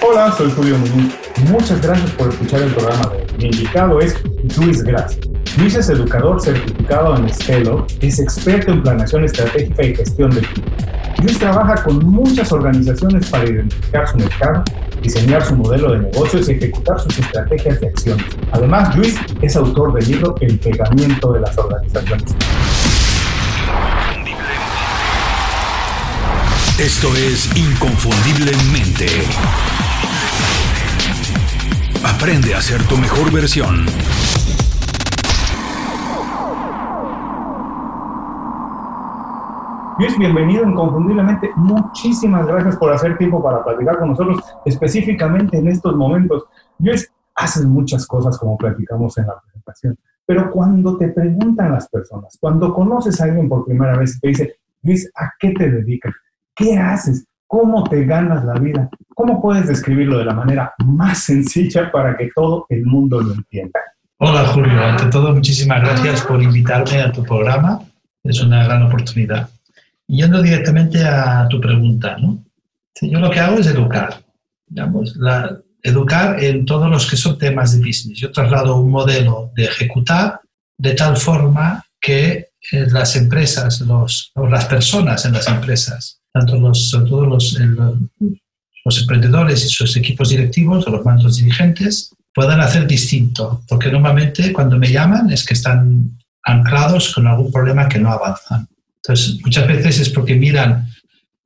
Hola, soy Julio Muñoz. Muchas gracias por escuchar el programa de hoy. Mi invitado es Luis Gras. Luis es educador certificado en Stelo, es experto en planeación estratégica y gestión de equipo. Luis trabaja con muchas organizaciones para identificar su mercado, diseñar su modelo de negocios y ejecutar sus estrategias de acción. Además, Luis es autor del libro El pegamiento de las organizaciones. Esto es Inconfundiblemente. Aprende a ser tu mejor versión. Luis, bienvenido inconfundiblemente. Muchísimas gracias por hacer tiempo para platicar con nosotros, específicamente en estos momentos. Luis, haces muchas cosas como platicamos en la presentación, pero cuando te preguntan las personas, cuando conoces a alguien por primera vez y te dice, Luis, ¿a qué te dedicas? ¿Qué haces? ¿Cómo te ganas la vida? ¿Cómo puedes describirlo de la manera más sencilla para que todo el mundo lo entienda? Hola Julio, ante todo muchísimas gracias por invitarme a tu programa. Es una gran oportunidad. Yendo directamente a tu pregunta, ¿no? Yo lo que hago es educar, digamos, la, educar en todos los que son temas de business. Yo traslado un modelo de ejecutar de tal forma que eh, las empresas, los, las personas en las empresas, tanto los, sobre todo los, los emprendedores y sus equipos directivos o los mandos dirigentes puedan hacer distinto, porque normalmente cuando me llaman es que están anclados con algún problema que no avanzan. Entonces, muchas veces es porque miran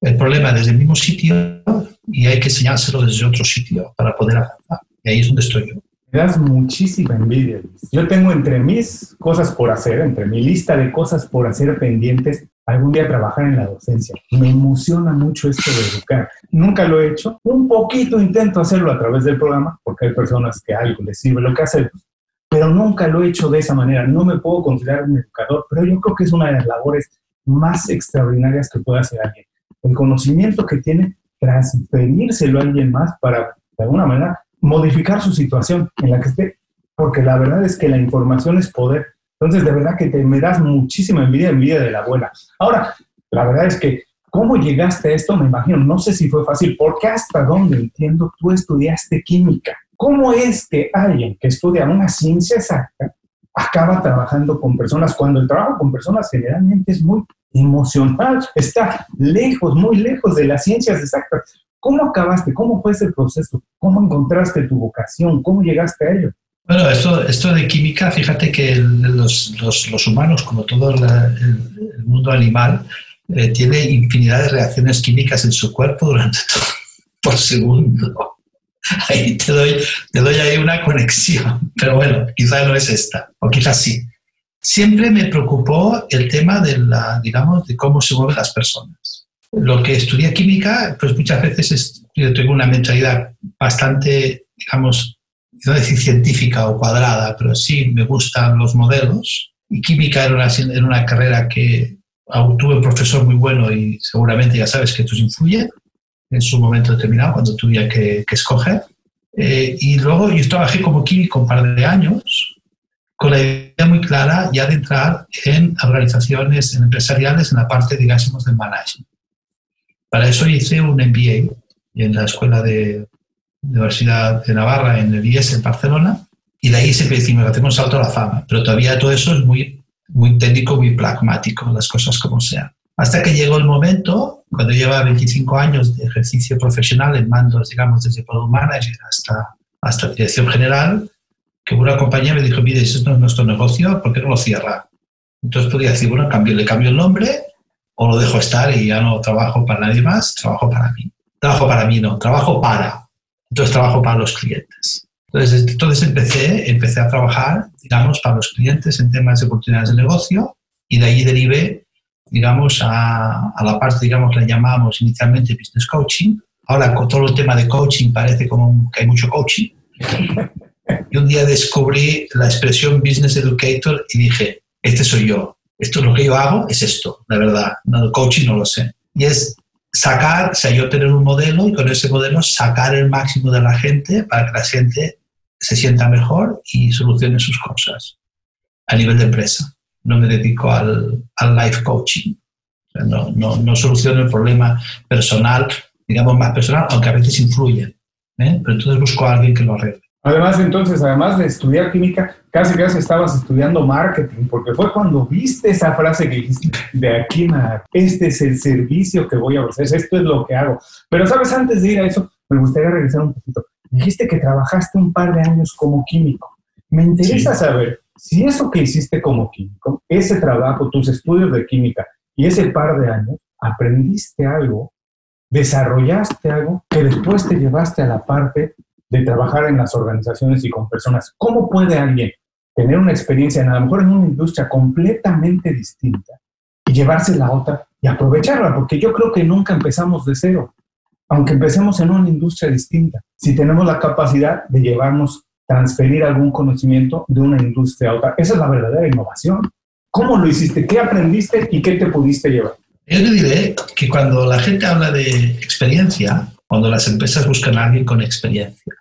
el problema desde el mismo sitio y hay que enseñárselo desde otro sitio para poder avanzar. Y ahí es donde estoy yo. Me das muchísima envidia. Yo tengo entre mis cosas por hacer, entre mi lista de cosas por hacer pendientes, algún día trabajar en la docencia. Me emociona mucho esto de educar. Nunca lo he hecho. Un poquito intento hacerlo a través del programa, porque hay personas que algo les sirve lo que hacemos, pero nunca lo he hecho de esa manera. No me puedo considerar un educador, pero yo creo que es una de las labores más extraordinarias que puede hacer alguien. El conocimiento que tiene, transferírselo a alguien más para, de alguna manera, modificar su situación en la que esté, porque la verdad es que la información es poder entonces, de verdad que te, me das muchísima envidia, envidia de la abuela. Ahora, la verdad es que, ¿cómo llegaste a esto? Me imagino, no sé si fue fácil, porque hasta donde entiendo, tú estudiaste química. ¿Cómo es que alguien que estudia una ciencia exacta acaba trabajando con personas cuando el trabajo con personas generalmente es muy emocional, está lejos, muy lejos de las ciencias exactas? ¿Cómo acabaste? ¿Cómo fue ese proceso? ¿Cómo encontraste tu vocación? ¿Cómo llegaste a ello? Bueno, esto, esto de química, fíjate que los, los, los humanos, como todo el, mundo animal, eh, tiene infinidad de reacciones químicas en su cuerpo durante todo por segundo. Ahí te doy, te doy ahí una conexión, pero bueno, quizá no es esta, o quizás sí. Siempre me preocupó el tema de la, digamos, de cómo se mueven las personas. Lo que estudié química, pues muchas veces es, yo tengo una mentalidad bastante, digamos, no decir científica o cuadrada, pero sí me gustan los modelos. Y química era una, era una carrera que tuve un profesor muy bueno y seguramente ya sabes que esto influye en su momento determinado, cuando tuve que, que escoger. Eh, y luego yo trabajé como químico un par de años con la idea muy clara ya de entrar en organizaciones empresariales en la parte, digamos, del management. Para eso hice un MBA en la Escuela de Universidad de Navarra, en el IES, en Barcelona, y de ahí siempre decimos, hacemos un salto a la fama, pero todavía todo eso es muy, muy técnico, muy pragmático, las cosas como sean. Hasta que llegó el momento, cuando lleva 25 años de ejercicio profesional en mandos, digamos, desde Product Manager hasta, hasta Dirección General, que una compañía me dijo, mire, eso no es nuestro negocio, ¿por qué no lo cierra? Entonces podía decir, bueno, cambio, le cambio el nombre o lo dejo estar y ya no trabajo para nadie más, trabajo para mí. Trabajo para mí, no, trabajo para. Entonces trabajo para los clientes. Entonces, entonces empecé, empecé a trabajar, digamos, para los clientes en temas de oportunidades de negocio y de ahí derivé, digamos, a, a la parte, digamos, la llamamos inicialmente business coaching. Ahora con todo el tema de coaching parece como que hay mucho coaching. Y un día descubrí la expresión business educator y dije, este soy yo. Esto es lo que yo hago, es esto, la verdad. No, coaching no lo sé. Y es sacar, o sea, yo tener un modelo y con ese modelo sacar el máximo de la gente para que la gente se sienta mejor y solucione sus cosas a nivel de empresa. No me dedico al, al life coaching. no, no, no soluciono el problema personal, digamos más personal, aunque a veces influye. ¿eh? pero entonces busco a alguien que lo arregle. Además, entonces, además de estudiar química, casi casi estabas estudiando marketing, porque fue cuando viste esa frase que dijiste, de aquí nada, este es el servicio que voy a ofrecer, esto es lo que hago. Pero, ¿sabes? Antes de ir a eso, me gustaría regresar un poquito. Dijiste que trabajaste un par de años como químico. Me interesa saber si eso que hiciste como químico, ese trabajo, tus estudios de química y ese par de años, aprendiste algo, desarrollaste algo que después te llevaste a la parte de trabajar en las organizaciones y con personas. ¿Cómo puede alguien tener una experiencia, a lo mejor en una industria completamente distinta, y llevarse la otra y aprovecharla? Porque yo creo que nunca empezamos de cero, aunque empecemos en una industria distinta. Si tenemos la capacidad de llevarnos, transferir algún conocimiento de una industria a otra, esa es la verdadera innovación. ¿Cómo lo hiciste? ¿Qué aprendiste y qué te pudiste llevar? Yo te diré que cuando la gente habla de experiencia, cuando las empresas buscan a alguien con experiencia,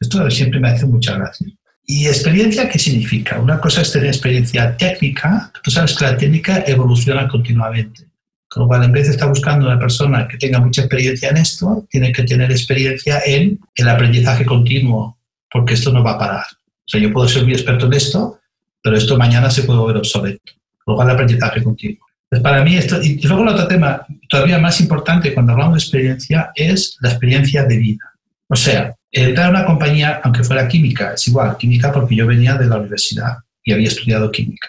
esto siempre me hace mucha gracia. ¿Y experiencia qué significa? Una cosa es tener experiencia técnica, tú sabes que la técnica evoluciona continuamente. Con lo cual, en vez de estar buscando una persona que tenga mucha experiencia en esto, tiene que tener experiencia en el aprendizaje continuo, porque esto no va a parar. O sea, yo puedo ser muy experto en esto, pero esto mañana se puede volver obsoleto. Con lo cual, el aprendizaje continuo. Pues para mí esto, y luego el otro tema todavía más importante cuando hablamos de experiencia es la experiencia de vida. O sea, entrar a una compañía, aunque fuera química, es igual, química porque yo venía de la universidad y había estudiado química.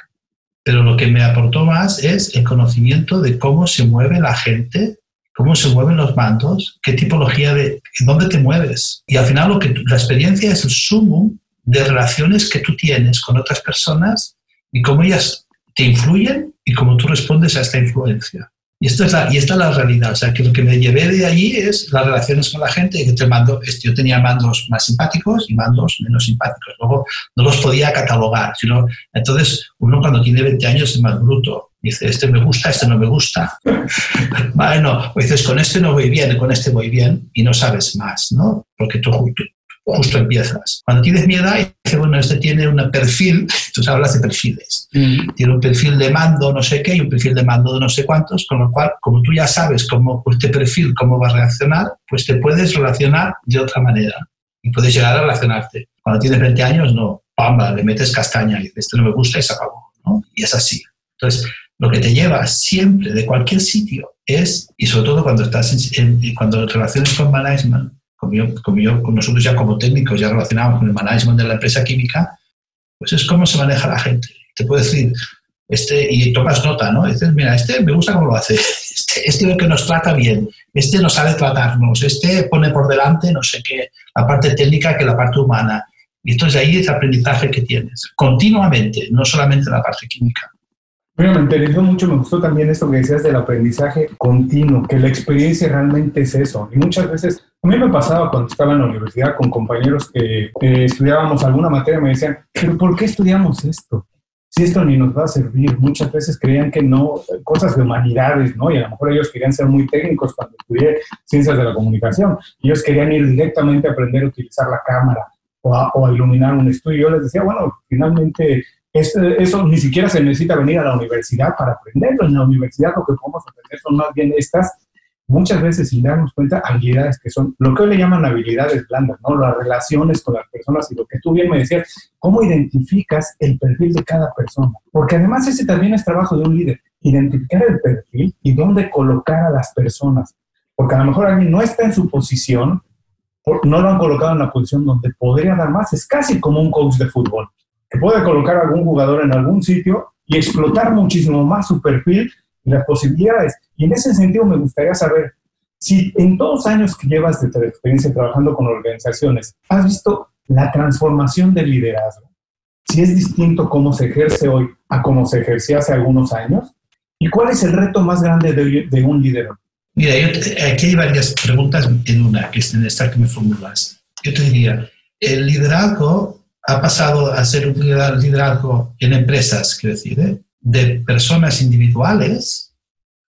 Pero lo que me aportó más es el conocimiento de cómo se mueve la gente, cómo se mueven los mandos, qué tipología de, dónde te mueves. Y al final lo que, la experiencia es el sumo de relaciones que tú tienes con otras personas y cómo ellas te influyen y cómo tú respondes a esta influencia. Y, esto es la, y esta es la realidad. O sea, que lo que me llevé de allí es las relaciones con la gente. Que te mando, yo tenía mandos más simpáticos y mandos menos simpáticos. Luego no los podía catalogar. Sino, entonces, uno cuando tiene 20 años es más bruto. Dice, este me gusta, este no me gusta. bueno, o dices, con este no voy bien, con este voy bien, y no sabes más, ¿no? Porque tú, justo empiezas. Cuando tienes mi edad, dices, bueno, este tiene un perfil, tú hablas de perfiles, mm. tiene un perfil de mando no sé qué y un perfil de mando de no sé cuántos, con lo cual, como tú ya sabes cómo este perfil, cómo va a reaccionar, pues te puedes relacionar de otra manera y puedes llegar a relacionarte. Cuando tienes 20 años, no, pamba, le metes castaña y dices, esto no me gusta y se acabó, ¿no? Y es así. Entonces, lo que te lleva siempre de cualquier sitio es, y sobre todo cuando estás en, cuando relaciones con management, como, yo, nosotros ya como técnicos ya relacionamos con el management de la empresa química, pues es cómo se maneja la gente. Te puedo decir, este, y tomas nota, ¿no? Dices, mira, este me gusta cómo lo hace, este, este es el que nos trata bien, este no sabe tratarnos, este pone por delante, no sé qué, la parte técnica que la parte humana. Y entonces ahí es el aprendizaje que tienes, continuamente, no solamente la parte química. Bueno, me interesó mucho, me gustó también esto que decías del aprendizaje continuo, que la experiencia realmente es eso. Y muchas veces, a mí me pasaba cuando estaba en la universidad con compañeros que estudiábamos alguna materia, me decían, pero ¿por qué estudiamos esto? Si esto ni nos va a servir. Muchas veces creían que no, cosas de humanidades, ¿no? Y a lo mejor ellos querían ser muy técnicos cuando estudié ciencias de la comunicación. Ellos querían ir directamente a aprender a utilizar la cámara o a, o a iluminar un estudio. Yo les decía, bueno, finalmente eso ni siquiera se necesita venir a la universidad para aprenderlo. En la universidad lo que podemos aprender son más bien estas, muchas veces sin darnos cuenta, habilidades que son lo que hoy le llaman habilidades blandas, ¿no? Las relaciones con las personas y lo que tú bien me decías, cómo identificas el perfil de cada persona. Porque además ese también es trabajo de un líder, identificar el perfil y dónde colocar a las personas. Porque a lo mejor alguien no está en su posición, no lo han colocado en la posición donde podría dar más. Es casi como un coach de fútbol puede colocar a algún jugador en algún sitio y explotar muchísimo más su perfil y las posibilidades. Y en ese sentido me gustaría saber si en todos los años que llevas de tu experiencia trabajando con organizaciones, has visto la transformación del liderazgo. Si es distinto cómo se ejerce hoy a cómo se ejercía hace algunos años. ¿Y cuál es el reto más grande de, de un líder? Mira, aquí hay varias preguntas en una, que es en esta que me formulas. Yo te diría, el liderazgo ha pasado a ser un liderazgo en empresas, quiero decir, ¿eh? de personas individuales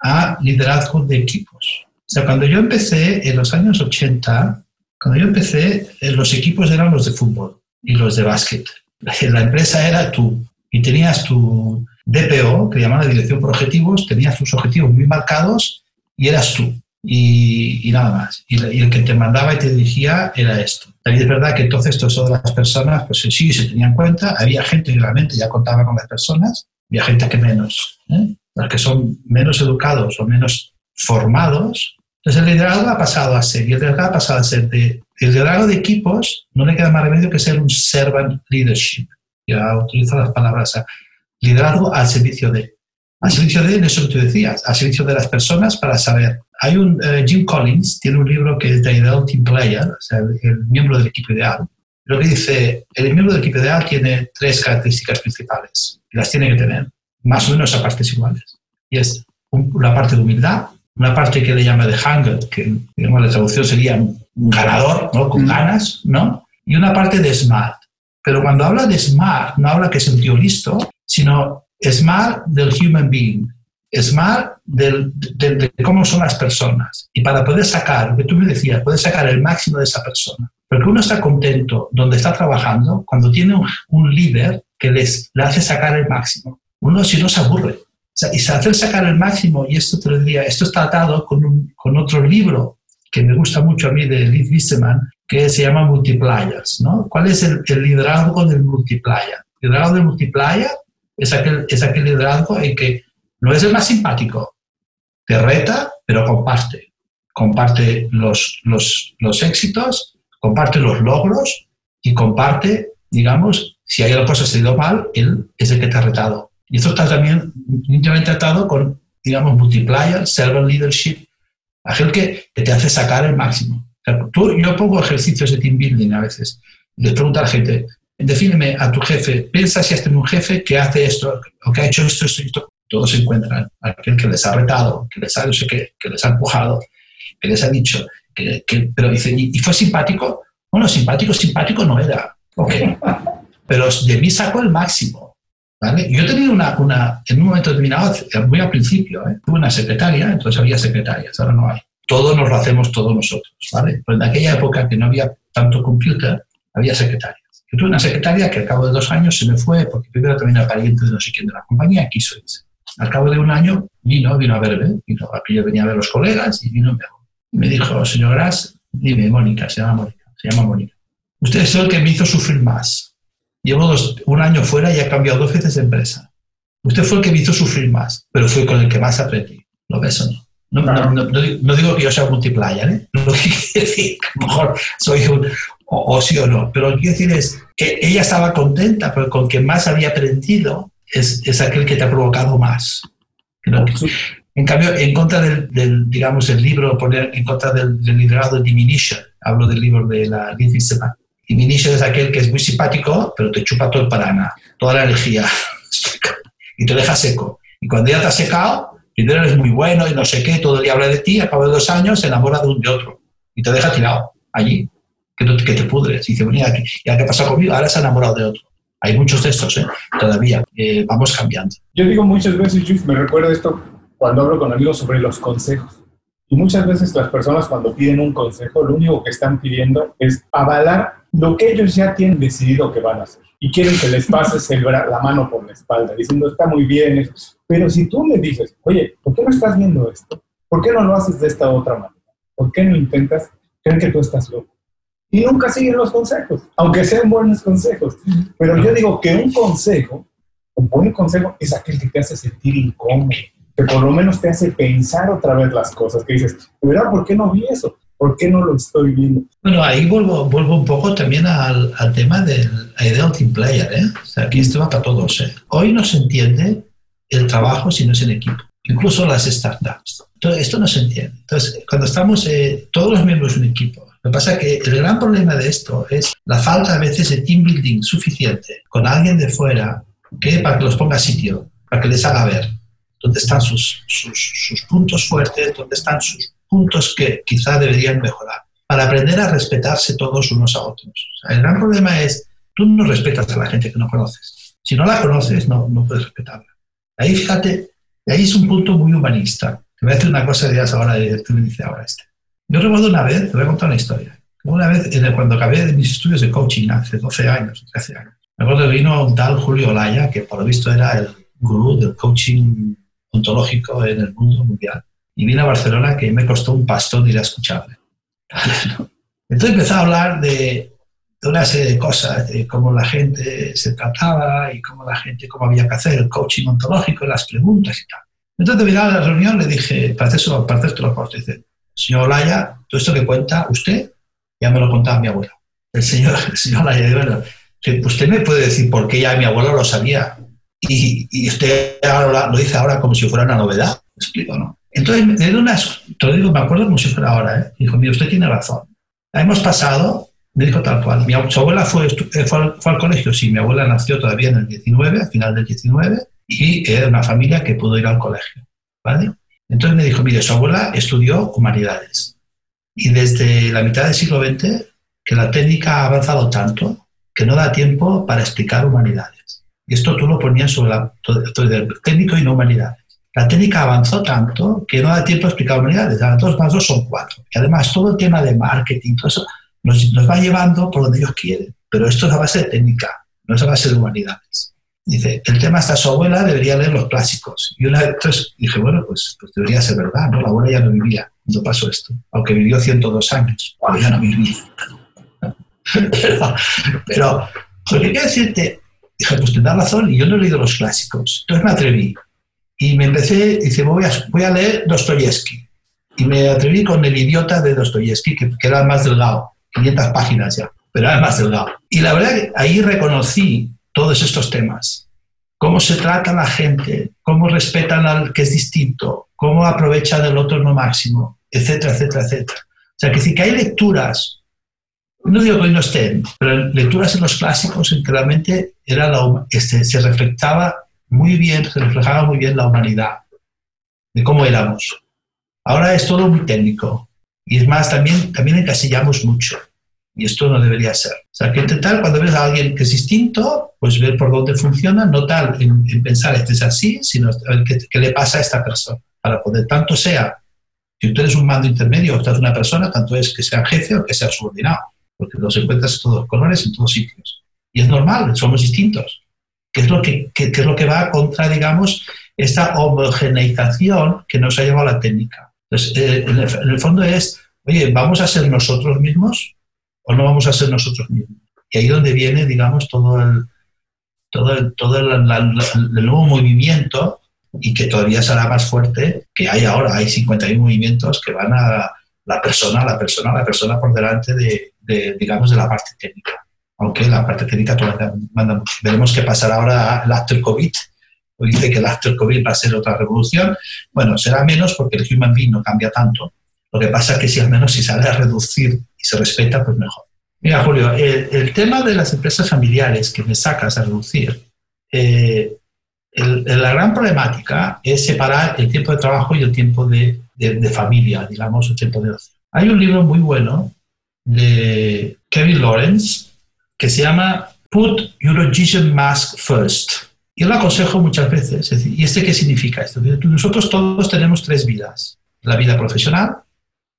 a liderazgo de equipos. O sea, cuando yo empecé en los años 80, cuando yo empecé, eh, los equipos eran los de fútbol y los de básquet. La empresa era tú y tenías tu DPO, que llamaban la dirección por objetivos, tenías tus objetivos muy marcados y eras tú. y, nada más. Y, el que te mandaba y te dirigía era esto. También es verdad que entonces todas las personas, pues sí, se tenían en cuenta. Había gente que realmente ya contaba con las personas, había gente que menos. ¿eh? Los que son menos educados o menos formados. Entonces el liderazgo ha pasado a ser, y el liderazgo ha pasado a ser de, el liderazgo de equipos, no le queda más remedio que ser un servant leadership. Ya utilizo las palabras, liderazgo al servicio de al servicio de eso que tú decías, al servicio de las personas para saber. Hay un, eh, Jim Collins tiene un libro que es The Ideal Team Player, o sea, el, miembro del equipo ideal. Lo que dice, el miembro del equipo ideal tiene tres características principales, y las tiene que tener, más o menos a partes iguales. Y es una parte de humildad, una parte que le llama de hunger, que digamos, la traducción sería un ganador, ¿no? con ganas, ¿no? y una parte de smart. Pero cuando habla de smart, no habla que es un tío listo, sino Smart del human being, Smart del, de, cómo son las personas. Y para poder sacar, lo que tú me decías, poder sacar el máximo de esa persona. Porque uno está contento donde está trabajando cuando tiene un, líder que les, le hace sacar el máximo. Uno si no se aburre. O sea, y hacer sacar el máximo, y esto te lo esto está atado con, un, con otro libro que me gusta mucho a mí de Liz Wisseman, que se llama Multipliers. ¿no? ¿Cuál es el, el liderazgo del multiplier? El liderazgo del multiplier es aquel, es aquel liderazgo en que no es el más simpático, te reta, pero comparte. Comparte los, los, los éxitos, comparte los logros y comparte, digamos, si hay algo que ha ido mal, él es el que te ha retado. Y esto está también íntimamente atado con, digamos, multiplier, servant leadership, aquel que, te hace sacar el máximo. tú, yo pongo ejercicios de team building a veces. Les pregunto a la gente, defíneme a tu jefe, piensa si has tenido un jefe que hace esto, o que ha hecho esto, esto, esto. Todos se encuentran. Aquel que les ha retado, que les ha, no sé qué, que les ha empujado, que les ha dicho, que, pero dice, ¿y, fue simpático? Bueno, simpático, simpático no era. Ok. Pero de mí sacó el máximo. ¿vale? Yo tenía una, una, en un momento determinado, muy al principio, ¿eh? tuve una secretaria, entonces había secretarias, ahora no hay. Todo nos lo hacemos todos nosotros. ¿vale? Pero en aquella época que no había tanto computer, había secretarias. Yo tuve una secretaria que al cabo de dos años se me fue porque primero también era pariente de no sé quién de la compañía, quiso irse. Al cabo de un año vino, vino a verme, vino, aquí yo venía a ver a los colegas y vino y me dijo, señor Gras, dime, Mónica, se llama Mónica, se llama Mónica. Usted es el que me hizo sufrir más. Llevo un año fuera y ha cambiado dos veces de empresa. Usted fue el que me hizo sufrir más, pero fue con el que más aprendí. ¿Lo ves o no? No, no, no, digo que yo sea multiplayer, ¿eh? Lo que quiero decir, a lo mejor soy un, o, sí o no. Pero lo que quiero decir es que ella estaba contenta, pero con quien más había aprendido es, es aquel que te ha provocado más. En cambio, en contra del, digamos, el libro, poner en contra del, liderazgo de Diminution, hablo del libro de la Liz Diminution es aquel que es muy simpático, pero te chupa todo el parana, toda la energía, y te deja seco. Y cuando ya te has secado, primero eres muy bueno y no sé qué, todo el día habla de ti, a cabo de dos años se enamora de un de otro y te deja tirado allí que, que te pudres. Y dice, bueno, ¿ya qué pasa conmigo? Ahora se ha enamorado de otro. Hay muchos de estos, ¿eh? todavía. Eh, vamos cambiando. Yo digo muchas veces, me recuerdo esto cuando hablo con amigos sobre los consejos. Y muchas veces las personas cuando piden un consejo, lo único que están pidiendo es avalar lo que ellos ya tienen decidido que van a hacer. Y quieren que les pases la mano por la espalda, diciendo, está muy bien. Pero si tú me dices, oye, ¿por qué no estás viendo esto? ¿Por qué no lo haces de esta otra manera? ¿Por qué no intentas? Creen que tú estás loco y nunca siguen los consejos, aunque sean buenos consejos. Pero yo digo que un consejo, un buen consejo, es aquel que te hace sentir incómodo, que por lo menos te hace pensar otra vez las cosas, que dices, ¿verdad? ¿Por qué no vi eso? ¿Por qué no lo estoy viendo? Bueno, ahí vuelvo, vuelvo un poco también al, al tema del ideal team player, ¿eh? O sea, aquí esto va para todos, ¿eh? Hoy no se entiende el trabajo si no es en equipo, incluso las startups. Entonces, esto no se entiende. Entonces, cuando estamos eh, todos los miembros de un equipo, lo que pasa es que el gran problema de esto es la falta a veces de team building suficiente con alguien de fuera que para que los ponga a sitio, para que les haga ver dónde están sus, puntos fuertes, dónde están sus puntos que quizá deberían mejorar, para aprender a respetarse todos unos a otros. el gran problema es, tú no respetas a la gente que no conoces. Si no la conoces, no, puedes respetarla. Ahí, fíjate, ahí es un punto muy humanista. Te voy a decir una cosa de ahora, tú me dices ahora este. Yo recuerdo una vez, te voy a contar una historia. Una vez, cuando acabé de mis estudios de coaching hace 12 años, 13 años, me acuerdo que vino un tal Julio Olaya, que por lo visto era el gurú del coaching ontológico en el mundo mundial. y vine a Barcelona que me costó un pastón ir a escucharle. Entonces empezó a hablar de, de, una serie de cosas, de cómo la gente se trataba y cómo la gente, cómo había que hacer el coaching ontológico, las preguntas y tal. Entonces, de la reunión, le dije, para hacer, para hacer todo lo dice, señor Olaya, todo esto que cuenta usted, ya me lo contaba mi abuela. El señor, el señor Olaya, bueno, usted me puede decir por qué ya mi abuelo lo sabía y, y usted ahora lo dice ahora como si fuera una novedad. ¿Me explico, no? Entonces, me dio unas, te lo digo, me acuerdo como si fuera ahora, ¿eh? Dijo, mire, usted tiene razón. Hemos pasado, me dijo tal cual, mi, su abuela fue, eh, fue, al, fue, al, colegio, sí, mi abuela nació todavía en el 19, al final del 19, y era una familia que pudo ir al colegio, ¿vale? Entonces me dijo, mire, su abuela estudió humanidades y desde la mitad del siglo XX que la técnica ha avanzado tanto que no da tiempo para explicar humanidades. Y esto tú lo ponías sobre la técnico y no humanidades. La técnica avanzó tanto que no da tiempo a explicar humanidades. Ahora dos más dos son cuatro. Y además todo el tema de marketing, todo eso, nos, nos va llevando por donde ellos quieren. Pero esto es a base de técnica, no es a base de humanidades. Dice, el tema está su abuela, debería leer los clásicos. Y una vez dije, bueno, pues, pues, debería ser verdad, ¿no? La abuela ya no vivía cuando pasó esto, aunque vivió 102 años, pero ya no vivía. pero, pero, lo que quiero decirte, dije, pues tendrás razón, y yo no he leído los clásicos. Entonces me atreví. Y me empecé, dice, voy a, voy a leer Dostoyevsky. Y me atreví con El idiota de Dostoyevsky, que, que era más delgado, 500 páginas ya, pero era más delgado. Y la verdad que ahí reconocí todos estos temas. Cómo se trata la gente, cómo respetan al que es distinto, cómo aprovechan el otro no máximo, etcétera, etcétera, etcétera. O sea, que que hay lecturas, no digo que hoy no estén, pero lecturas en los clásicos en que realmente era la, este, se reflectaba muy bien, se reflejaba muy bien la humanidad, de cómo éramos. Ahora es todo muy técnico. Y es más, también, también encasillamos mucho. Y esto no debería ser. O sea, que intentar cuando ves a alguien que es distinto, pues ver por dónde funciona, no tal en, en pensar este es así, sino ver qué, le pasa a esta persona. Para poder, tanto sea, si tú eres un mando intermedio o estás una persona, tanto es que sea jefe o que sea subordinado, porque los encuentras en todos colores, en todos sitios. Y es normal, somos distintos. ¿Qué es lo que, qué, es lo que va contra, digamos, esta homogeneización que nos ha llevado a la técnica? Entonces, eh, en el fondo es, oye, ¿vamos a ser nosotros mismos? O no vamos a ser nosotros mismos. Y ahí donde viene, digamos, todo el, todo el, todo el, nuevo movimiento y que todavía será más fuerte que hay ahora. Hay 51 movimientos que van a la persona, la persona, la persona por delante de, de digamos, de la parte técnica. Aunque la parte técnica todavía. Veremos qué pasará ahora el after COVID. Dice que el after COVID va a ser otra revolución. Bueno, será menos porque el human being no cambia tanto. Lo que pasa es que si al menos si sale a reducir se respeta, pues mejor. Mira, Julio, el, el tema de las empresas familiares que me sacas a reducir, eh, el, la gran problemática es separar el tiempo de trabajo y el tiempo de, de, de, familia, digamos, el tiempo de ocio. Hay un libro muy bueno de Kevin Lawrence que se llama Put Eurovision Mask First. Y lo aconsejo muchas veces. Es decir, ¿Y este qué significa esto? Nosotros todos tenemos tres vidas. La vida profesional,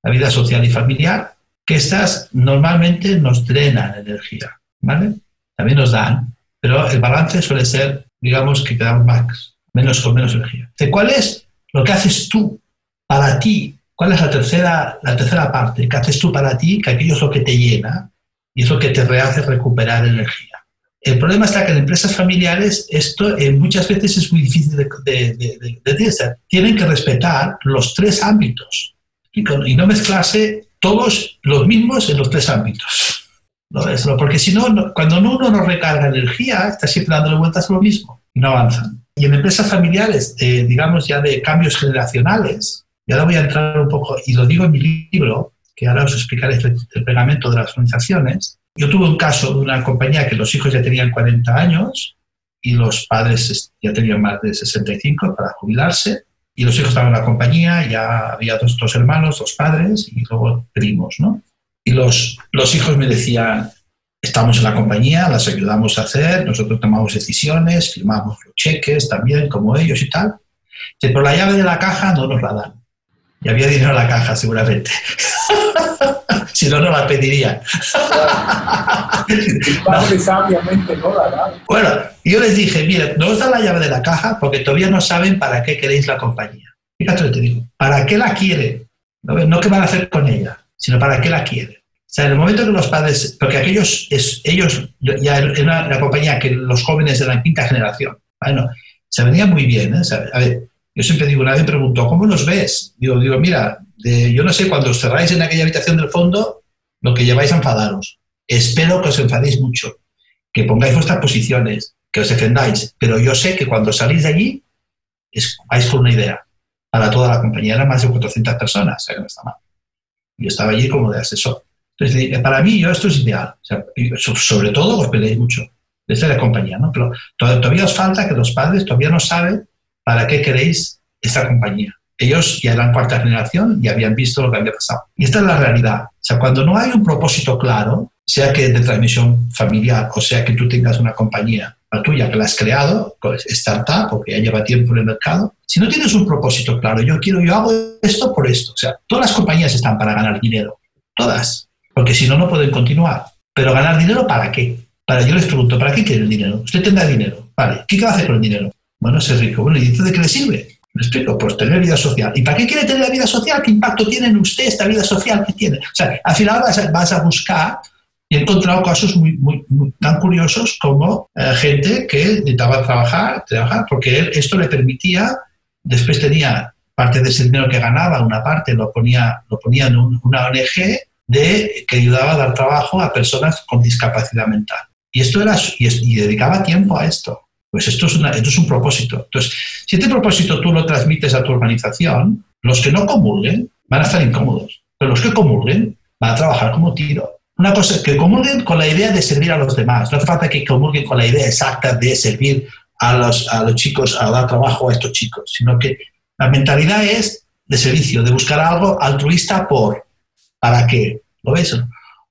la vida social y familiar que estas normalmente nos drenan energía, ¿vale? También nos dan, pero el balance suele ser, digamos, que quedamos más, menos con menos energía. ¿Cuál es lo que haces tú para ti? ¿Cuál es la tercera, la tercera parte? ¿Qué haces tú para ti? Que aquello es lo que te llena y es lo que te hace recuperar energía. El problema está que en empresas familiares esto eh, muchas veces es muy difícil de, de, de, de. Tienen que respetar los tres ámbitos y no mezclarse todos los mismos en los tres ámbitos. ¿no? Porque si no, cuando uno no recarga energía, está siempre dándole vueltas a lo mismo y no avanzan. Y en empresas familiares, eh, digamos ya de cambios generacionales, y ahora voy a entrar un poco, y lo digo en mi libro, que ahora os explicaré el, el pegamento de las organizaciones. Yo tuve un caso de una compañía que los hijos ya tenían 40 años y los padres ya tenían más de 65 para jubilarse y los hijos estaban en la compañía, ya había dos, hermanos, dos padres y luego primos, ¿no? Y los, los hijos me decían, estamos en la compañía, las ayudamos a hacer, nosotros tomamos decisiones, firmamos los cheques también, como ellos y tal, pero la llave de la caja no nos la dan. Y había dinero en la caja, seguramente. si no, no la pedirían. no. sabiamente no la dan. Bueno, yo les dije, mire, no os dan la llave de la caja porque todavía no saben para qué queréis la compañía. Fíjate lo que te digo. ¿Para qué la quiere? No, qué van a hacer con ella, sino para qué la quiere. O sea, en el momento que los padres, porque aquellos, es, ellos, ya en una, compañía que los jóvenes de la quinta generación, bueno, se venía muy bien. ¿eh? a ver, yo siempre digo, nadie preguntó, ¿cómo nos ves? Digo, digo mira, yo no sé, cuando os cerráis en aquella habitación del fondo, lo que lleváis a enfadaros. Espero que os enfadéis mucho, que pongáis vuestras posiciones, que os defendáis, pero yo sé que cuando salís de allí, es, vais con una idea para toda la compañía. Eran más de 400 personas, o sea que no está mal. Yo estaba allí como de asesor. Entonces, para mí, yo esto es ideal. sobre todo, os peleéis mucho desde la compañía, ¿no? Pero todavía os falta que los padres todavía no saben para qué queréis esta compañía. Ellos ya eran cuarta generación y habían visto lo que había pasado. Y esta es la realidad. O sea, cuando no hay un propósito claro, sea que de transmisión familiar o sea que tú tengas una compañía, la tuya, que la has creado, pues, startup o que ya lleva tiempo en el mercado, si no tienes un propósito claro, yo quiero, yo hago esto por esto. O sea, todas las compañías están para ganar dinero. Todas. Porque si no, no pueden continuar. Pero ganar dinero, ¿para qué? Para, yo les pregunto, ¿para qué quiere el dinero? Usted tendrá dinero. Vale, ¿qué va a hacer con el dinero? Bueno, ser rico. Bueno, ¿y de qué le sirve? ¿Me explico? Pues tener vida social. ¿Y para qué quiere tener la vida social? ¿Qué impacto tiene en usted esta vida social que tiene? O sea, al final vas a, buscar y he encontrado casos muy, muy, tan curiosos como eh, gente que necesitaba trabajar, trabajar, porque él, esto le permitía, después tenía parte de ese dinero que ganaba, una parte lo ponía, lo ponía en una ONG de, que ayudaba a dar trabajo a personas con discapacidad mental. Y esto era, y dedicaba tiempo a esto. Pues esto es, esto es un propósito. Entonces, si este propósito tú lo transmites a tu organización, los que no comulguen van a estar incómodos, pero los que comulguen van a trabajar como tiro. Una cosa es que comulguen con la idea de servir a los demás. No hace falta que comulguen con la idea exacta de servir a los, a los chicos, a dar trabajo a estos chicos, sino que la mentalidad es de servicio, de buscar algo altruista por. ¿Para qué? ¿Lo ves?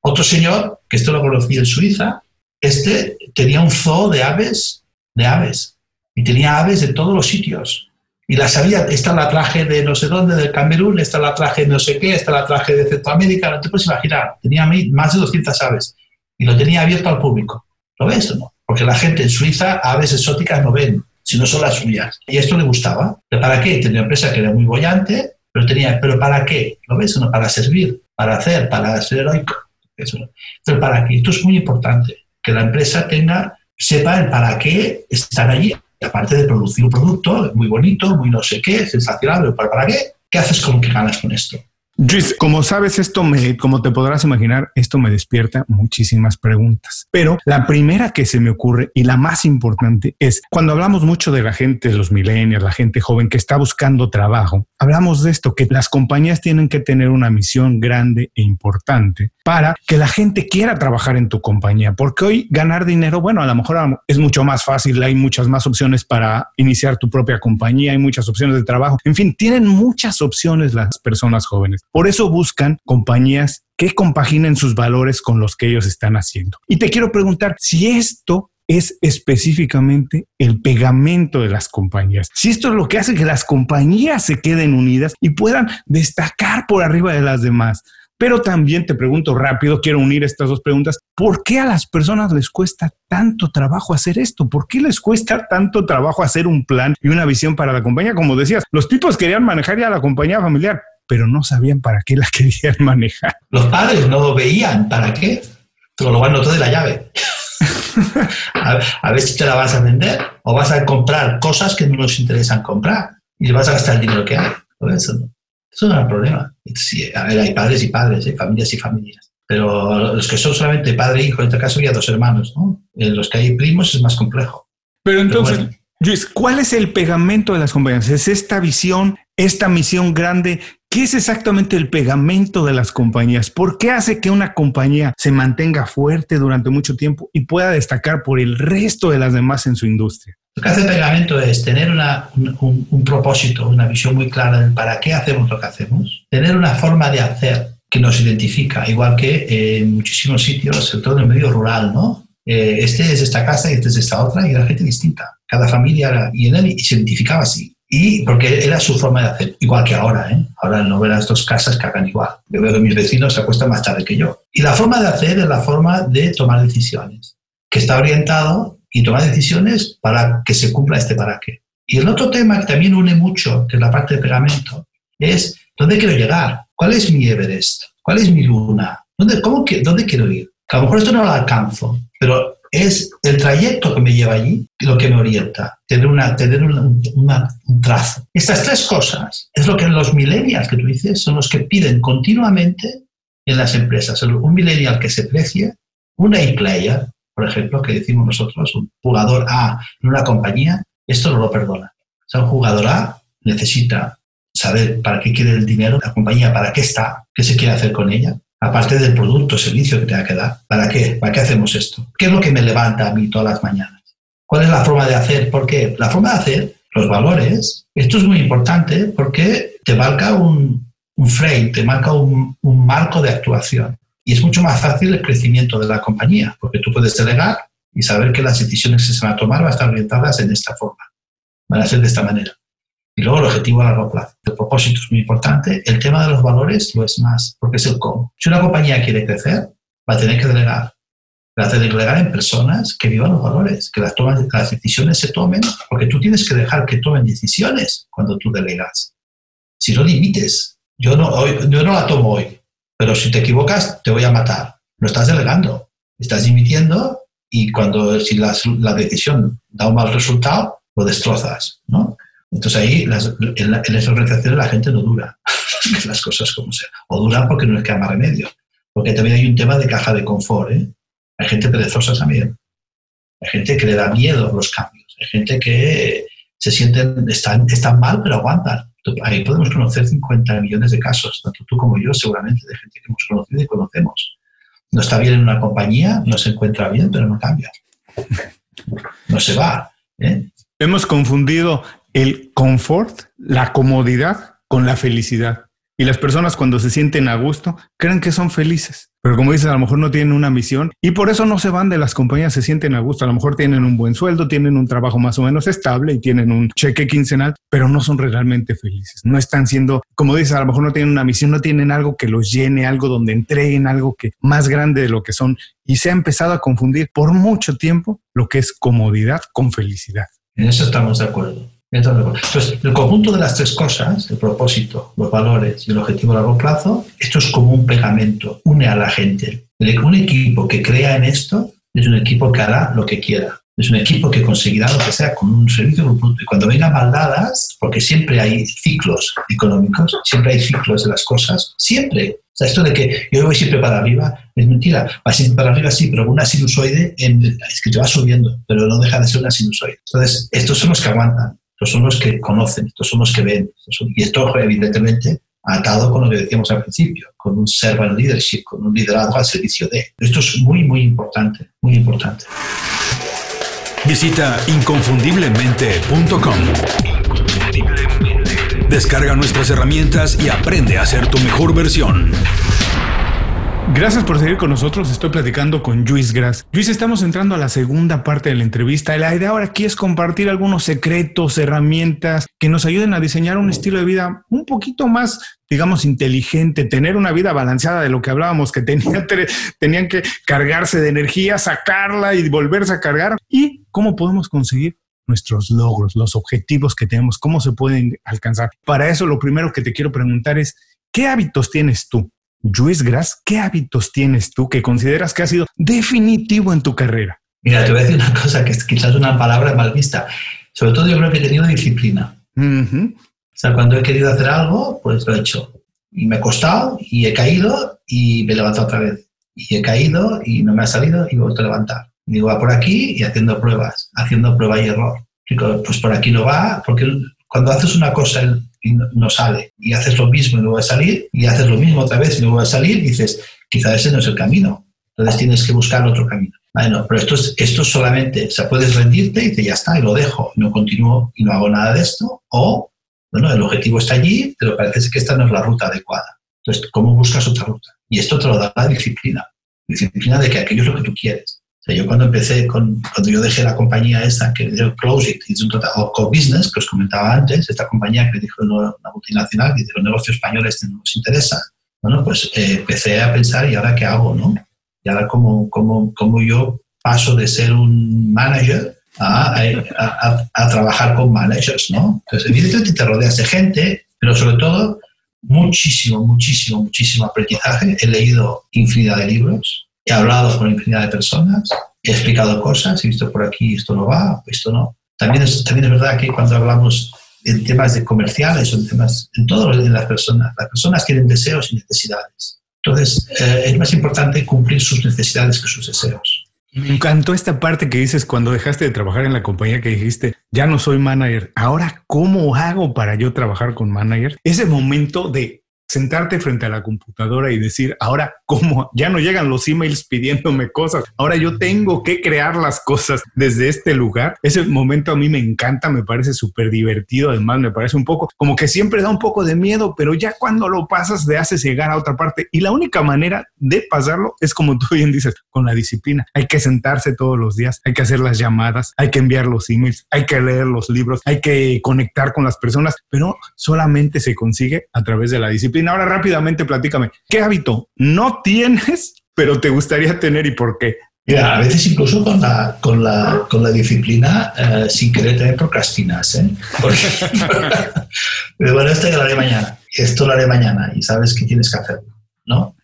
Otro señor, que esto lo conocí en Suiza, este tenía un zoo de aves de aves. Y tenía aves de todos los sitios. Y las sabía, esta la traje de no sé dónde, del Camerún, esta la traje de no sé qué, esta la traje de Centroamérica, no te puedes imaginar. Tenía más de 200 aves. Y lo tenía abierto al público. ¿Lo ves o no? Porque la gente en Suiza aves exóticas no ven, sino son las suyas. Y esto le gustaba. ¿Pero para qué? Tenía una empresa que era muy bollante, pero tenía, ¿pero para qué? ¿Lo ves o no? Para servir, para hacer, para ser heroico. Eso. Pero para qué? Esto es muy importante, que la empresa tenga sepa el para qué están allí. aparte de producir un producto muy bonito, muy no sé qué, sensacional, pero ¿para, qué? ¿Qué haces con que ganas con esto? Luis, como sabes, esto me, como te podrás imaginar, esto me despierta muchísimas preguntas. Pero la primera que se me ocurre y la más importante es cuando hablamos mucho de la gente, los millennials, la gente joven que está buscando trabajo, hablamos de esto, que las compañías tienen que tener una misión grande e importante para que la gente quiera trabajar en tu compañía. Porque hoy ganar dinero, bueno, a lo mejor es mucho más fácil, hay muchas más opciones para iniciar tu propia compañía, hay muchas opciones de trabajo. En fin, tienen muchas opciones las personas jóvenes. Por eso buscan compañías que compaginen sus valores con los que ellos están haciendo. Y te quiero preguntar si esto es específicamente el pegamento de las compañías. Si esto es lo que hace que las compañías se queden unidas y puedan destacar por arriba de las demás. Pero también te pregunto rápido, quiero unir estas dos preguntas. ¿Por qué a las personas les cuesta tanto trabajo hacer esto? ¿Por qué les cuesta tanto trabajo hacer un plan y una visión para la compañía? Como decías, los tipos querían manejar ya la compañía familiar, pero no sabían para qué la querían manejar. Los padres no veían para qué, pero lo van notó de la llave. a, ver si te la vas a vender o vas a comprar cosas que no nos interesan comprar y vas a gastar el dinero que hay. Eso, no. eso no el problema. a ver, hay padres y padres, hay familias y familias. Pero los que son solamente padre e hijo, en este caso ya dos hermanos, ¿no? En los que hay primos es más complejo. Pero entonces, Luis, ¿cuál es el pegamento de las compañías? ¿Es esta visión, esta misión grande ¿Qué es exactamente el pegamento de las compañías? ¿Por qué hace que una compañía se mantenga fuerte durante mucho tiempo y pueda destacar por el resto de las demás en su industria? Lo que hace el pegamento es tener un, propósito, una visión muy clara de para qué hacemos lo que hacemos, tener una forma de hacer que nos identifica, igual que en muchísimos sitios, sobre todo en el medio rural, ¿no? Eh, este es esta casa y este es esta otra y era gente distinta. Cada familia y en él y se identificaba así. Y porque era su forma de hacer, igual que ahora, ¿eh? Ahora no ver las dos casas que hagan igual. Yo veo que mis vecinos se acuestan más tarde que yo. Y la forma de hacer es la forma de tomar decisiones, que está orientado y tomar decisiones para que se cumpla este para qué. Y el otro tema que también une mucho, que es la parte de pegamento, es dónde quiero llegar, cuál es mi Everest, cuál es mi luna, dónde, cómo, dónde quiero ir. a lo mejor esto no lo alcanzo, pero es el trayecto que me lleva allí lo que me orienta, tener, una, tener un trazo. Estas tres cosas es lo que los millennials que tú dices son los que piden continuamente en las empresas. Un millennial que se precie, un A-player, por ejemplo, que decimos nosotros, un jugador A en una compañía, esto no lo perdona. O sea, un jugador A necesita saber para qué quiere el dinero, la compañía para qué está, qué se quiere hacer con ella, aparte del producto o servicio que tenga que dar. ¿Para qué? ¿Para qué hacemos esto? ¿Qué es lo que me levanta a mí todas las mañanas? ¿Cuál es la forma de hacer? ¿Por qué? La forma de hacer, los valores, esto es muy importante porque te marca un, un frame, te marca un, un marco de actuación. Y es mucho más fácil el crecimiento de la compañía, porque tú puedes delegar y saber que las decisiones que se van a tomar van a estar orientadas en esta forma, van a ser de esta manera. Y luego el objetivo a largo plazo. El propósito es muy importante. El tema de los valores lo es más, porque es el cómo. Si una compañía quiere crecer, va a tener que delegar. Va a tener que delegar en personas que vivan los valores, que las, toman, las decisiones se tomen, porque tú tienes que dejar que tomen decisiones cuando tú delegas. Si no limites, yo no, hoy, yo no la tomo hoy, pero si te equivocas, te voy a matar. Lo estás delegando. Estás dimitiendo y cuando si la, la decisión da un mal resultado, lo destrozas, ¿no? Entonces ahí las, en, la, esas organizaciones la gente no dura, las cosas como sean. O duran porque no les queda más remedio. Porque también hay un tema de caja de confort. ¿eh? Hay gente perezosa también. Hay gente que le da miedo los cambios. Hay gente que se sienten, están, están mal, pero aguantan. Ahí podemos conocer 50 millones de casos, tanto tú como yo, seguramente, de gente que hemos conocido y conocemos. No está bien en una compañía, no se encuentra bien, pero no cambia. No se va. ¿eh? Hemos confundido el confort, la comodidad con la felicidad. Y las personas cuando se sienten a gusto creen que son felices. Pero como dices, a lo mejor no tienen una misión y por eso no se van de las compañías, se sienten a gusto. A lo mejor tienen un buen sueldo, tienen un trabajo más o menos estable y tienen un cheque quincenal, pero no son realmente felices. No están siendo, como dices, a lo mejor no tienen una misión, no tienen algo que los llene, algo donde entreguen, algo que más grande de lo que son. Y se ha empezado a confundir por mucho tiempo lo que es comodidad con felicidad. En eso estamos de acuerdo. Entonces, el conjunto de las tres cosas, el propósito, los valores y el objetivo a largo plazo, esto es como un pegamento, une a la gente. Un equipo que crea en esto es un equipo que hará lo que quiera. Es un equipo que conseguirá lo que sea con un servicio un producto. Y cuando vengan maldadas, porque siempre hay ciclos económicos, siempre hay ciclos de las cosas, siempre. O sea, esto de que yo voy siempre para arriba es mentira. Va siempre para arriba, sí, pero una sinusoide es que te va subiendo, pero no deja de ser una sinusoide. Entonces, estos son los que aguantan. Estos son los que conocen, estos son los que ven. Y esto, evidentemente, atado con lo que decíamos al principio, con un servant leadership, con un liderazgo al servicio de. Esto es muy, muy importante, muy importante. Visita inconfundiblemente.com. Descarga nuestras herramientas y aprende a ser tu mejor versión. Gracias por seguir con nosotros. Estoy platicando con Luis Gras. Luis, estamos entrando a la segunda parte de la entrevista. La idea ahora aquí es compartir algunos secretos, herramientas que nos ayuden a diseñar un estilo de vida un poquito más, digamos, inteligente, tener una vida balanceada de lo que hablábamos, que tenían, tenían que cargarse de energía, sacarla y volverse a cargar. Y cómo podemos conseguir nuestros logros, los objetivos que tenemos, cómo se pueden alcanzar. Para eso, lo primero que te quiero preguntar es, ¿qué hábitos tienes tú? Luis Gras, ¿qué hábitos tienes tú que consideras que ha sido definitivo en tu carrera? Mira, te voy a decir una cosa que es quizás una palabra mal vista. Sobre todo yo creo que he tenido disciplina. O sea, cuando he querido hacer algo, pues lo he hecho. Y me ha costado, y he caído, y me he levantado otra vez. Y he caído, y no me ha salido, y me he vuelto a levantar. Digo, va por aquí, y haciendo pruebas, haciendo prueba y error. Digo, pues por aquí no va, porque cuando haces una cosa y no sale, y haces lo mismo y no va a salir, y haces lo mismo otra vez y no va a salir, dices, quizá ese no es el camino. Entonces tienes que buscar otro camino. Bueno, pero esto es, esto solamente, o sea, puedes rendirte y ya está, y lo dejo, no continúo y no hago nada de esto, o, bueno, el objetivo está allí, pero parece que esta no es la ruta adecuada. Entonces, ¿cómo buscas otra ruta? Y esto te lo da la disciplina. Disciplina de que aquello es lo que tú quieres yo cuando empecé, con, cuando yo dejé la compañía esta, que yo Close It, hice un total, o Core Business, que os comentaba antes, esta compañía que dijo una multinacional, que dice, los negocios españoles no nos interesa, bueno, pues eh, empecé a pensar, ¿y ahora qué hago, no? Y ahora cómo, cómo, cómo yo paso de ser un manager a, a, trabajar con managers, ¿no? Entonces, evidentemente te rodeas de gente, pero sobre todo muchísimo, muchísimo, muchísimo aprendizaje. He leído infinidad de libros, he hablado con infinidad de personas, he explicado cosas, he visto por aquí esto no va, esto no. También es, también es verdad que cuando hablamos en temas de comerciales o en temas, en todo en las personas, las personas tienen deseos y necesidades. Entonces, eh, es más importante cumplir sus necesidades que sus deseos. Me encantó esta parte que dices cuando dejaste de trabajar en la compañía que dijiste, ya no soy manager, ahora ¿cómo hago para yo trabajar con manager? Ese momento de sentarte frente a la computadora y decir, ahora, ¿cómo? Ya no llegan los emails pidiéndome cosas, ahora yo tengo que crear las cosas desde este lugar. Ese momento a mí me encanta, me parece súper divertido, además me parece un poco como que siempre da un poco de miedo, pero ya cuando lo pasas te haces llegar a otra parte y la única manera de pasarlo es como tú bien dices, con la disciplina. Hay que sentarse todos los días, hay que hacer las llamadas, hay que enviar los emails, hay que leer los libros, hay que conectar con las personas, pero solamente se consigue a través de la disciplina Ahora rápidamente platícame, ¿qué hábito no tienes, pero te gustaría tener y por qué? Mira, a veces incluso con la, con la, con la disciplina, eh, sin querer tener procrastinas. ¿eh? pero bueno, esto lo haré mañana, esto lo haré mañana y sabes que tienes que hacerlo, ¿no?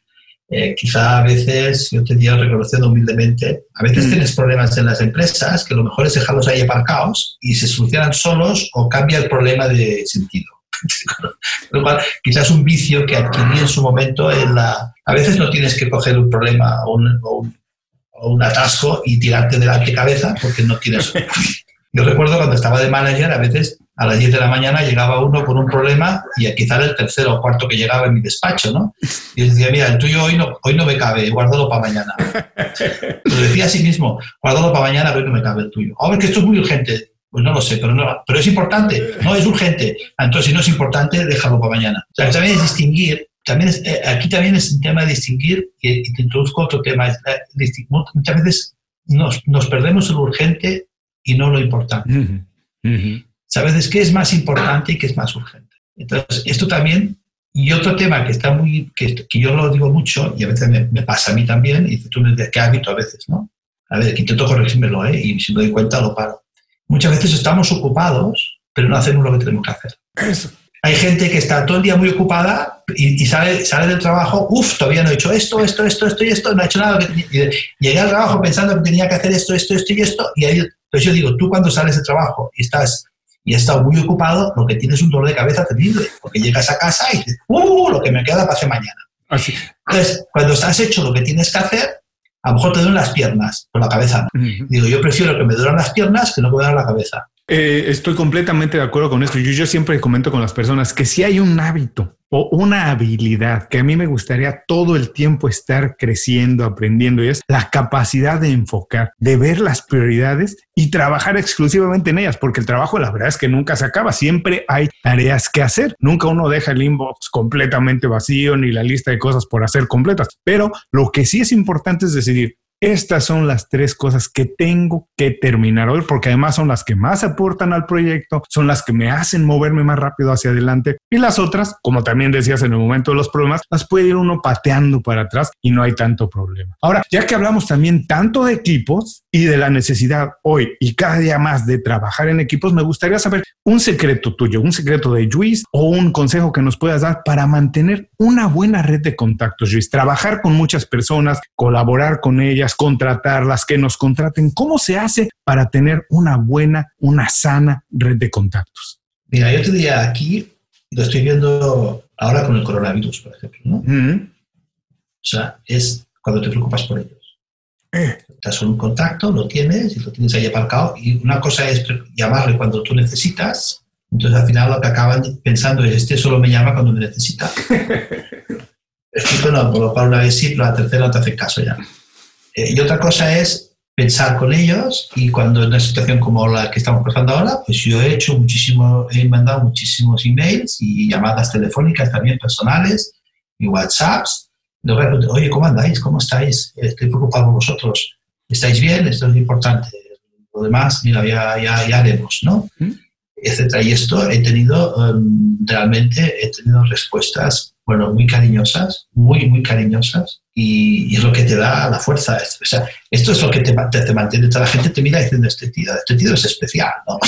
Eh, quizá a veces, yo te digo reconociendo humildemente, a veces mm. tienes problemas en las empresas que lo mejor es dejarlos ahí aparcados y se solucionan solos o cambia el problema de sentido. Lo cual, quizás un vicio que adquirí en su momento en la... A veces no tienes que coger un problema o un, un, atasco y tirarte delante cabeza porque no tienes... Yo recuerdo cuando estaba de manager, a veces a las 10 de la mañana llegaba uno con un problema y quizá era el tercero o cuarto que llegaba en mi despacho, ¿no? Y decía, mira, el tuyo hoy no, hoy no me cabe, guárdalo para mañana. Lo decía a sí mismo, guárdalo para mañana, hoy no me cabe el tuyo. Ahora que esto es muy urgente. Pues no lo sé, pero, no, pero es importante, no es urgente. Entonces, si no es importante, déjalo para mañana. O sea, también es distinguir, también eh, aquí también es un tema de distinguir, y, te introduzco otro tema, es, muchas veces nos, nos, perdemos lo urgente y no lo importante. ¿Sabes? qué es más importante y qué es más urgente? Entonces, esto también, y otro tema que está muy, que, que yo lo digo mucho, y a veces me, pasa a mí también, y tú me dices, ¿qué hábito a veces, no? A ver, intento corregírmelo, ¿eh? Y si me doy cuenta, lo paro muchas veces estamos ocupados, pero no hacemos lo que tenemos que hacer. Hay gente que está todo el día muy ocupada y, sale, sale del trabajo, uff, todavía no he hecho esto, esto, esto, esto y esto, no he hecho nada. Y llegué al trabajo pensando que tenía que hacer esto, esto, esto y esto. Y ahí, entonces yo digo, tú cuando sales del trabajo y estás y has estado muy ocupado, lo que tienes es un dolor de cabeza terrible, porque llegas a casa y dices, ¡uh! Lo que me queda para hacer mañana. Así. Entonces, cuando has hecho lo que tienes que hacer, a lo mejor te duelen las piernas, con la cabeza Digo, yo prefiero que me duelen las piernas que no que me duelen la cabeza. Eh, estoy completamente de acuerdo con esto. Yo, yo siempre comento con las personas que si hay un hábito o una habilidad que a mí me gustaría todo el tiempo estar creciendo, aprendiendo, y es la capacidad de enfocar, de ver las prioridades y trabajar exclusivamente en ellas, porque el trabajo la verdad es que nunca se acaba, siempre hay tareas que hacer, nunca uno deja el inbox completamente vacío ni la lista de cosas por hacer completas, pero lo que sí es importante es decidir, estas son las tres cosas que tengo que terminar hoy, porque además son las que más aportan al proyecto, son las que me hacen moverme más rápido hacia adelante. Y las otras, como también decías en el momento de los problemas, las puede ir uno pateando para atrás y no hay tanto problema. Ahora, ya que hablamos también tanto de equipos y de la necesidad hoy y cada día más de trabajar en equipos, me gustaría saber un secreto tuyo, un secreto de Luis o un consejo que nos puedas dar para mantener una buena red de contactos, Luis. Trabajar con muchas personas, colaborar con ellas contratarlas, que nos contraten. ¿Cómo se hace para tener una buena, una sana red de contactos? Mira, yo te diría aquí, lo estoy viendo ahora con el coronavirus, por ejemplo, ¿no? O sea, es cuando te preocupas por ellos. Eh. Estás en un contacto, lo tienes y lo tienes ahí aparcado. Y una cosa es llamarle cuando tú necesitas. Entonces, al final, lo que acaban pensando es: este solo me llama cuando me necesita. es no, por lo cual, una vez sí, pero la tercera no te hace caso ya. Eh, y otra cosa es pensar con ellos y cuando en una situación como la que estamos pasando ahora, pues yo he hecho muchísimo, he mandado muchísimos emails y llamadas telefónicas también personales y WhatsApps. Oye, ¿cómo andáis? ¿Cómo estáis? Estoy preocupado por vosotros. ¿Estáis bien? Esto es importante. Lo demás, mira, ya, ya, ya haremos, ¿no? Etcétera. Y esto he tenido, em, realmente, he tenido respuestas bueno, muy cariñosas, muy, muy cariñosas, y, es lo que te da la fuerza. O sea, esto es lo que te, te, mantiene. Toda la gente te mira diciendo, este tío, este tío es especial, ¿no?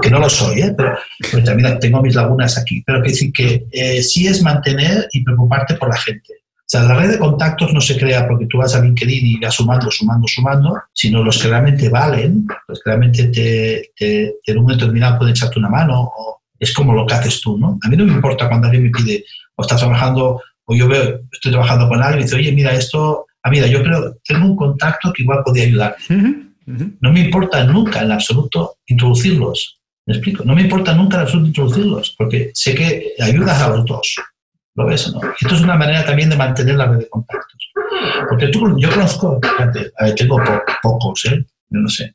que no lo soy, ¿eh? pero, también tengo mis lagunas aquí. Pero que decir que eh, sí es mantener y preocuparte por la gente. O sea, la red de contactos no se crea porque tú vas a LinkedIn y vas sumando, sumando, sumando, sino los que realmente valen, los que realmente te, te, en un momento determinado pueden echarte una mano, o es como lo que haces tú, ¿no? A mí no me importa cuando alguien me pide, o estás trabajando o yo veo, estoy trabajando con alguien y dice, oye, mira, esto, ah, mira, yo creo, tengo un contacto que igual podría ayudar. No me importa nunca en absoluto introducirlos. ¿Me explico? No me importa nunca en absoluto introducirlos, porque sé que ayudas a los dos. ¿Lo ves o no? esto es una manera también de mantener la red de contactos. Porque tú, yo conozco, fíjate, tengo pocos, ¿eh? Yo no sé,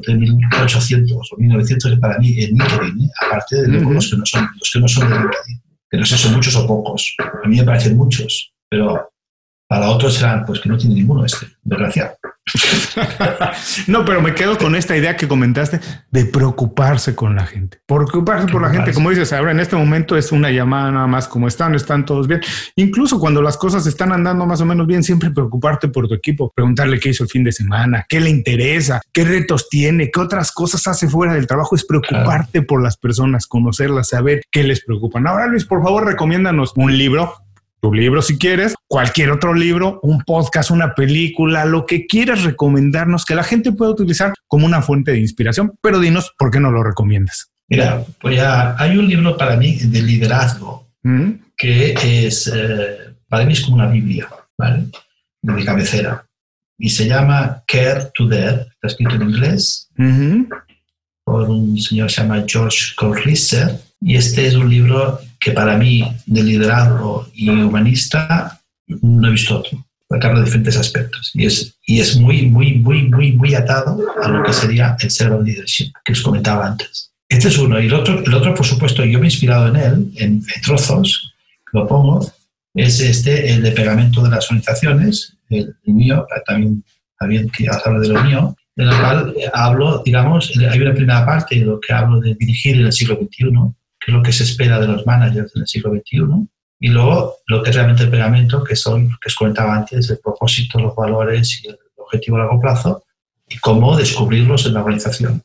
tengo 1800 o 1900 para mí en LinkedIn, ¿eh? aparte de los, que no son, los que no son de LinkedIn que no sé si son muchos o pocos. A mí me parecen muchos, pero para otros serán, pues que no tiene ninguno este, desgraciado. no, pero me quedo con esta idea que comentaste de preocuparse con la gente. Preocuparse por la gente, como dices, ahora en este momento es una llamada nada más como están, están todos bien. Incluso cuando las cosas están andando más o menos bien, siempre preocuparte por tu equipo, preguntarle qué hizo el fin de semana, qué le interesa, qué retos tiene, qué otras cosas hace fuera del trabajo. Es preocuparte por las personas, conocerlas, saber qué les preocupan. Ahora, Luis, por favor, recomiéndanos un libro tu libro si quieres, cualquier otro libro, un podcast, una película, lo que quieras recomendarnos que la gente pueda utilizar como una fuente de inspiración, pero dinos por qué no lo recomiendas. Mira, pues ya hay un libro para mí de liderazgo mm. que es, eh, para mí es como una Biblia, ¿vale? De mi cabecera. Y se llama Care to Dare, está escrito en inglés, por un señor que se llama George Corlisser. Y este es un libro que para mí de liderazgo y humanista no he visto otro, habla de diferentes aspectos y es, y es muy, muy, muy, muy, muy atado a lo que sería el servant leadership que os comentaba antes. Este es uno. Y el otro, el otro por supuesto, yo me he inspirado en él, en, trozos, lo pongo, es este, el de pegamento de las organizaciones, el, mío, también, también que hablo de lo mío, en el cual hablo, digamos, hay una primera parte de lo que hablo de dirigir en el siglo XXI, que es lo que se espera de los managers en el siglo XXI, y luego lo que es realmente el pegamento, que son, que os comentaba antes, el propósito, los valores y el objetivo a largo plazo, y cómo descubrirlos en la organización.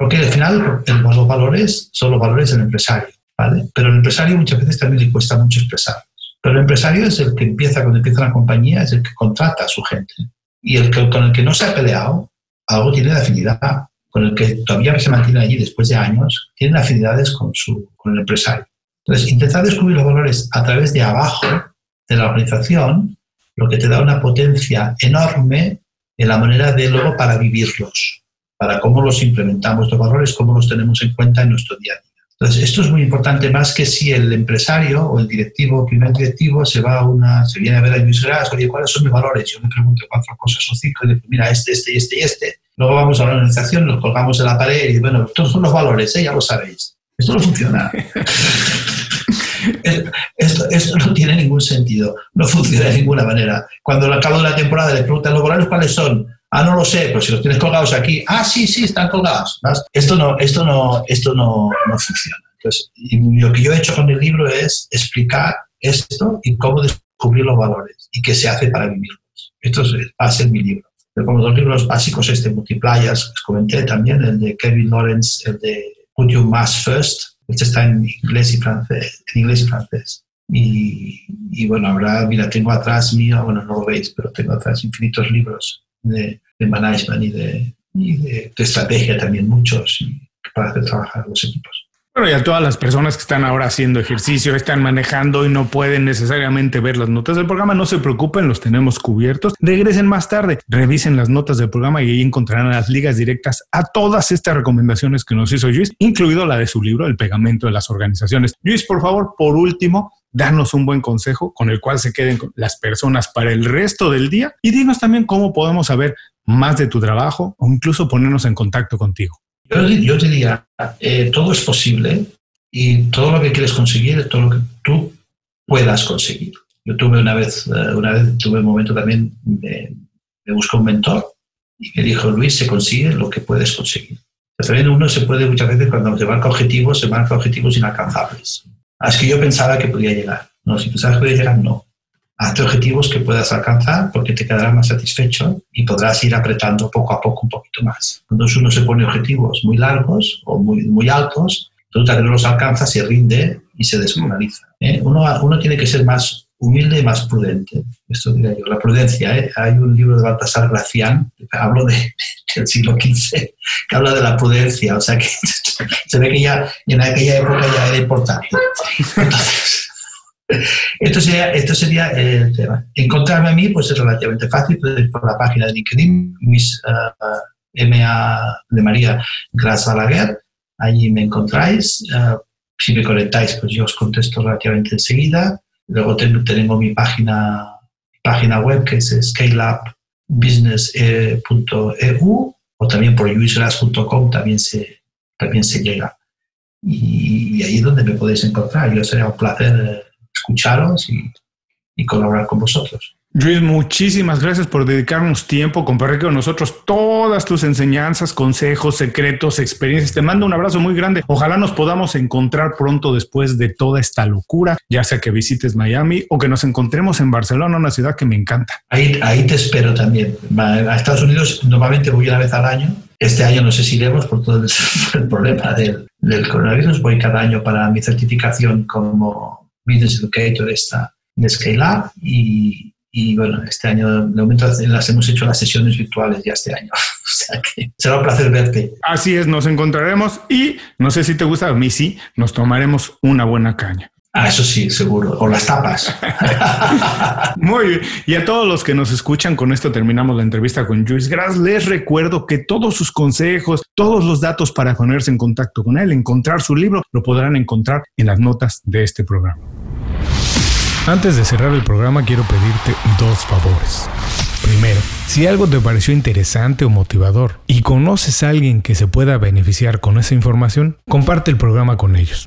Porque al final los valores son los valores del empresario, ¿vale? Pero el empresario muchas veces también le cuesta mucho expresarlos. Pero el empresario es el que empieza, cuando empieza la compañía, es el que contrata a su gente. Y el que, con el que no se ha peleado, algo tiene de afinidad con el que todavía se mantiene allí después de años, tienen afinidades con, su, con el empresario. Entonces, intentar descubrir los valores a través de abajo de la organización, lo que te da una potencia enorme en la manera de luego para vivirlos, para cómo los implementamos los valores, cómo los tenemos en cuenta en nuestro día a día. Entonces, esto es muy importante más que si el empresario o el directivo, primer directivo, se va a una, se viene a ver a Luis Gras, oye, ¿cuáles son mis valores? Yo le pregunto cuatro cosas o cinco y le digo, mira, este, este y este y este Luego vamos a la organización, nos colgamos en la pared y bueno, estos son los valores, ¿eh? ya lo sabéis. Esto no funciona. esto, esto, no tiene ningún sentido, no funciona de ninguna manera. Cuando al cabo de la temporada le preguntan los valores cuáles son, ah, no lo sé, pero si los tienes colgados aquí, ah, sí, sí, están colgados. Esto no, esto no, esto no, no funciona. Entonces, lo que yo he hecho con el libro es explicar esto y cómo descubrir los valores y qué se hace para vivirlos. Esto va a ser mi libro como dos libros básicos, este Multipliers, os comenté también, el de Kevin Lawrence, el de Put Your Mass First, este está en inglés y francés. En inglés y, francés. Y, bueno, ahora, mira, tengo atrás mío, bueno, no lo veis, pero tengo atrás infinitos libros de, de management y de, y de, estrategia también, muchos, para hacer trabajar los equipos. Bueno, y a todas las personas que están ahora haciendo ejercicio, están manejando y no pueden necesariamente ver las notas del programa, no se preocupen, los tenemos cubiertos. Regresen más tarde, revisen las notas del programa y ahí encontrarán las ligas directas a todas estas recomendaciones que nos hizo Luis, incluido la de su libro, El pegamento de las organizaciones. Luis, por favor, por último, danos un buen consejo con el cual se queden las personas para el resto del día y dinos también cómo podemos saber más de tu trabajo o incluso ponernos en contacto contigo. Yo, diría, eh, todo es posible y todo lo que quieres conseguir es todo lo que tú puedas conseguir. Yo tuve una vez, eh, una vez tuve un momento también, me, me buscó un mentor y me dijo, Luis, se consigue lo que puedes conseguir. También uno se puede muchas veces cuando se marca objetivos, se marca objetivos inalcanzables. a los que yo pensaba que podía llegar. No, si sabes que podía llegar, no. Hazte objetivos que puedas alcanzar porque te quedarás más satisfecho y podrás ir apretando poco a poco un poquito más. Cuando uno se pone objetivos muy largos o muy, muy altos, tú tal vez los alcanzas, se rinde y se desmoraliza. ¿eh? Uno, uno tiene que ser más humilde y más prudente. Esto diría yo. La prudencia, ¿eh? hay un libro de Baltasar Gracián, hablo de, del siglo XV, que habla de la prudencia, o sea que se ve que ya en aquella época ya era importante. Entonces, esto sería, esto sería el tema. Encontrarme a mí pues es relativamente fácil, por la página de LinkedIn, mis uh, MA de María Gras allí me encontráis. Uh, si me conectáis, pues yo os contesto relativamente enseguida. Luego tenemos mi página, página web que es scaleupbusiness.eu o también por luisgras.com también se, también se llega. Y, ahí es donde me podéis encontrar. Yo sería un placer escucharos y, y colaborar con vosotros. Luis, muchísimas gracias por dedicarnos tiempo, compartir con nosotros todas tus enseñanzas, consejos, secretos, experiencias. Te mando un abrazo muy grande. Ojalá nos podamos encontrar pronto después de toda esta locura, ya sea que visites Miami o que nos encontremos en Barcelona, una ciudad que me encanta. Ahí, ahí te espero también. A Estados Unidos normalmente voy una vez al año. Este año no sé si iremos por todo el, problema del, del coronavirus. Voy cada año para mi certificación como Business Educator esta de Scale Up y, y bueno, este año de momento las hemos hecho las sesiones virtuales ya este año. o sea que será un placer verte. Así es, nos encontraremos y no sé si te gusta, a mí sí, nos tomaremos una buena caña. Ah, eso sí, seguro. O las tapas. Muy bien. Y a todos los que nos escuchan, con esto terminamos la entrevista con Luis Gras. Les recuerdo que todos sus consejos, todos los datos para ponerse en contacto con él, encontrar su libro, lo podrán encontrar en las notas de este programa. Antes de cerrar el programa quiero pedirte dos favores. Primero, si algo te pareció interesante o motivador y conoces a alguien que se pueda beneficiar con esa información, comparte el programa con ellos.